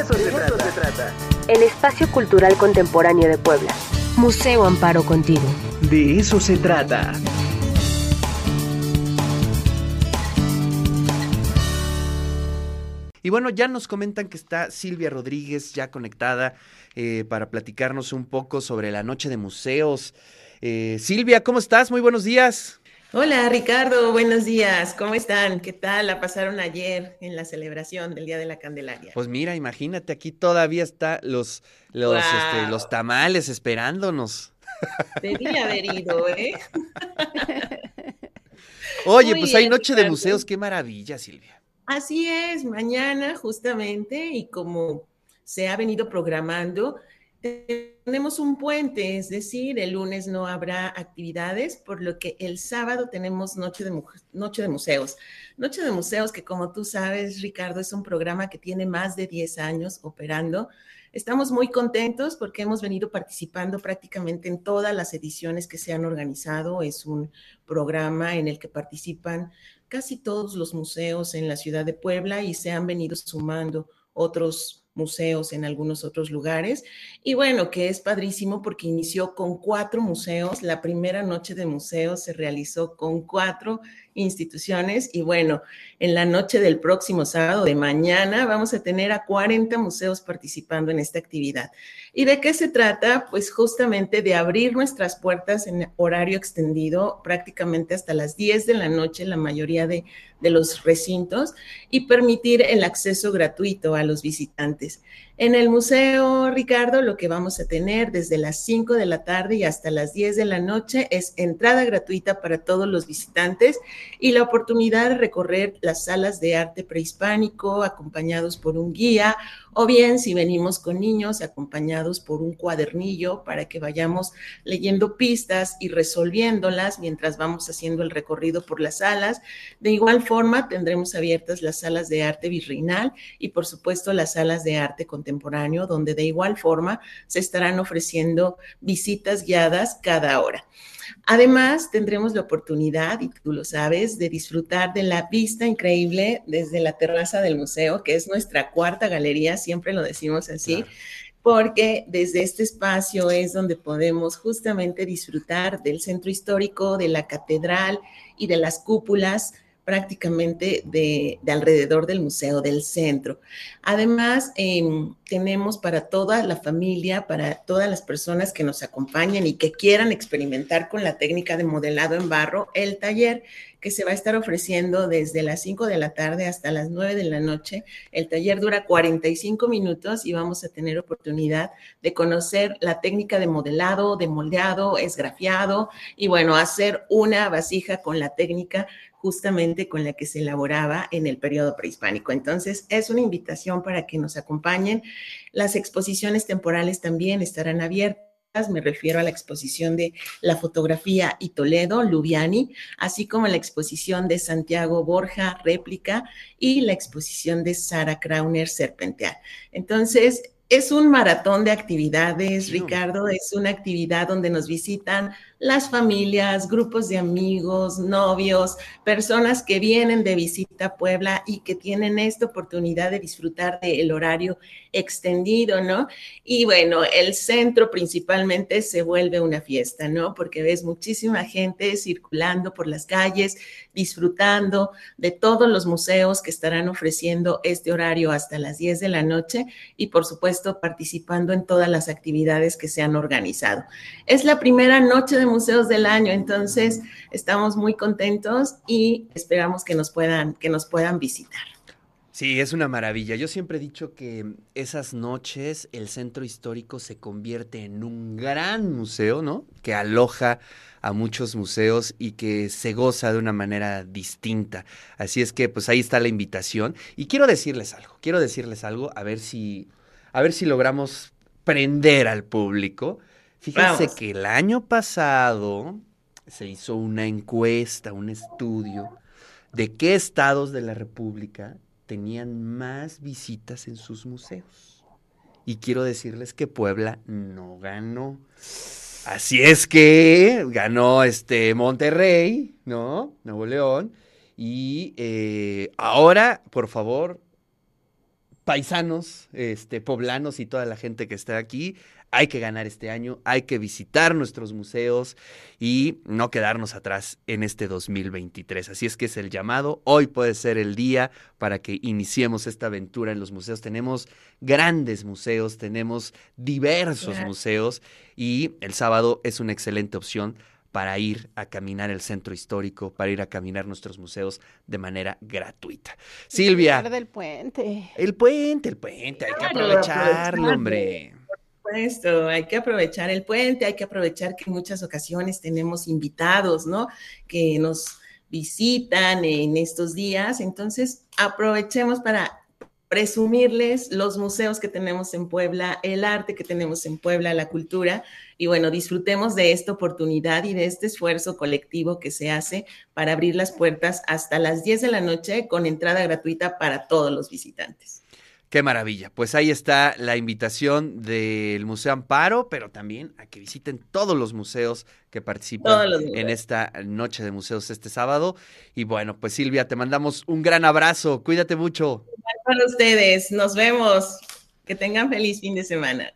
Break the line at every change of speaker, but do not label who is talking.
eso, se, trata.
El espacio cultural contemporáneo de Puebla. Museo Amparo Contigo.
De eso se trata.
Y bueno, ya nos comentan que está Silvia Rodríguez ya conectada eh, para platicarnos un poco sobre la noche de museos. Eh, Silvia, ¿cómo estás? Muy buenos días.
Hola Ricardo, buenos días. ¿Cómo están? ¿Qué tal la pasaron ayer en la celebración del Día de la Candelaria?
Pues mira, imagínate, aquí todavía está los, los, este, los tamales esperándonos.
Debía haber ido, ¿eh?
Oye, pues hay Noche de Museos, qué maravilla, Silvia.
Así es, mañana justamente, y como se ha venido programando, tenemos un puente, es decir, el lunes no habrá actividades, por lo que el sábado tenemos Noche de, Noche de Museos. Noche de Museos, que como tú sabes, Ricardo, es un programa que tiene más de 10 años operando. Estamos muy contentos porque hemos venido participando prácticamente en todas las ediciones que se han organizado. Es un programa en el que participan casi todos los museos en la ciudad de Puebla y se han venido sumando otros museos en algunos otros lugares. Y bueno, que es padrísimo porque inició con cuatro museos. La primera noche de museos se realizó con cuatro instituciones y bueno, en la noche del próximo sábado de mañana vamos a tener a 40 museos participando en esta actividad. ¿Y de qué se trata? Pues justamente de abrir nuestras puertas en horario extendido prácticamente hasta las 10 de la noche, la mayoría de, de los recintos, y permitir el acceso gratuito a los visitantes. En el museo, Ricardo, lo que vamos a tener desde las 5 de la tarde y hasta las 10 de la noche es entrada gratuita para todos los visitantes y la oportunidad de recorrer las salas de arte prehispánico acompañados por un guía o bien si venimos con niños acompañados por un cuadernillo para que vayamos leyendo pistas y resolviéndolas mientras vamos haciendo el recorrido por las salas. De igual forma, tendremos abiertas las salas de arte virreinal y por supuesto las salas de arte contemporáneo, donde de igual forma se estarán ofreciendo visitas guiadas cada hora. Además, tendremos la oportunidad, y tú lo sabes, de disfrutar de la vista increíble desde la terraza del museo, que es nuestra cuarta galería, siempre lo decimos así. porque desde este espacio es donde podemos justamente disfrutar del centro histórico, de la catedral y de las cúpulas prácticamente de, alrededor del museo, del centro. Además, em, tenemos para toda la familia, para todas las personas que nos acompañen y que quieran experimentar con la técnica de modelado en barro, el taller que se va a estar ofreciendo desde las 5 de la tarde hasta las 9 de la noche. El taller dura 45 minutos y vamos a tener oportunidad de conocer la técnica de modelado, de moldeado, esgrafiado y bueno, hacer una vasija con la técnica justamente con la que se elaboraba en el periodo prehispánico. Entonces, es una invitación para que nos acompañen. Las exposiciones temporales también estarán abiertas me refiero a la exposición de la fotografía y Toledo, Lubiani, así como la exposición de Santiago Borja, réplica, y la exposición de Sara Krauner, serpentear. Entonces, es un maratón de actividades, Ricardo, es una actividad donde nos visitan las familias, grupos de amigos, novios, personas que vienen de visita a Puebla y que tienen esta oportunidad de disfrutar del horario extendido, ¿no? Y bueno, el centro principalmente se vuelve una fiesta, ¿no? Porque ves muchísima gente circulando por las calles, disfrutando de todos los museos que estarán ofreciendo este horario hasta las 10 de la noche y por supuesto participando en todas las actividades que se han organizado. Es la primera noche de museos del año, entonces estamos muy contentos y esperamos que nos puedan, que nos puedan visitar.
Sí, es una maravilla. Yo siempre he dicho que esas noches el centro histórico se convierte en un gran museo, ¿no? Que aloja a muchos museos y que se goza de una manera distinta. Así es que pues ahí está la invitación y quiero decirles algo, quiero decirles algo a ver si a ver si logramos prender al público Fíjense que el año pasado se hizo una encuesta, un estudio de qué estados de la República tenían más visitas en sus museos. Y quiero decirles que Puebla no ganó. Así es que ganó este Monterrey, ¿no? Nuevo León. Y eh, ahora, por favor, paisanos, este, poblanos y toda la gente que está aquí, hay que ganar este año, hay que visitar nuestros museos y no quedarnos atrás en este 2023. Así es que es el llamado. Hoy puede ser el día para que iniciemos esta aventura en los museos. Tenemos grandes museos, tenemos diversos museos y el sábado es una excelente opción para ir a caminar el centro histórico, para ir a caminar nuestros museos de manera gratuita. Silvia,
del puente.
el puente, el puente, hay que aprovecharlo, hombre.
supuesto, hay que aprovechar el puente, hay que aprovechar que en muchas ocasiones tenemos invitados, ¿no? Que nos visitan en estos días. Entonces, aprovechemos para presumirles los museos que tenemos en Puebla, el arte que tenemos en Puebla, la cultura. Y bueno, disfrutemos de esta oportunidad y de este esfuerzo colectivo que se hace para abrir las puertas hasta las 10 de la noche con entrada gratuita para todos los visitantes.
Qué maravilla. Pues ahí está la invitación del Museo Amparo, pero también a que visiten todos los museos que participan en esta noche de museos este sábado. Y bueno, pues Silvia, te mandamos un gran abrazo. Cuídate mucho.
Para ustedes, nos vemos. Que tengan feliz fin de semana.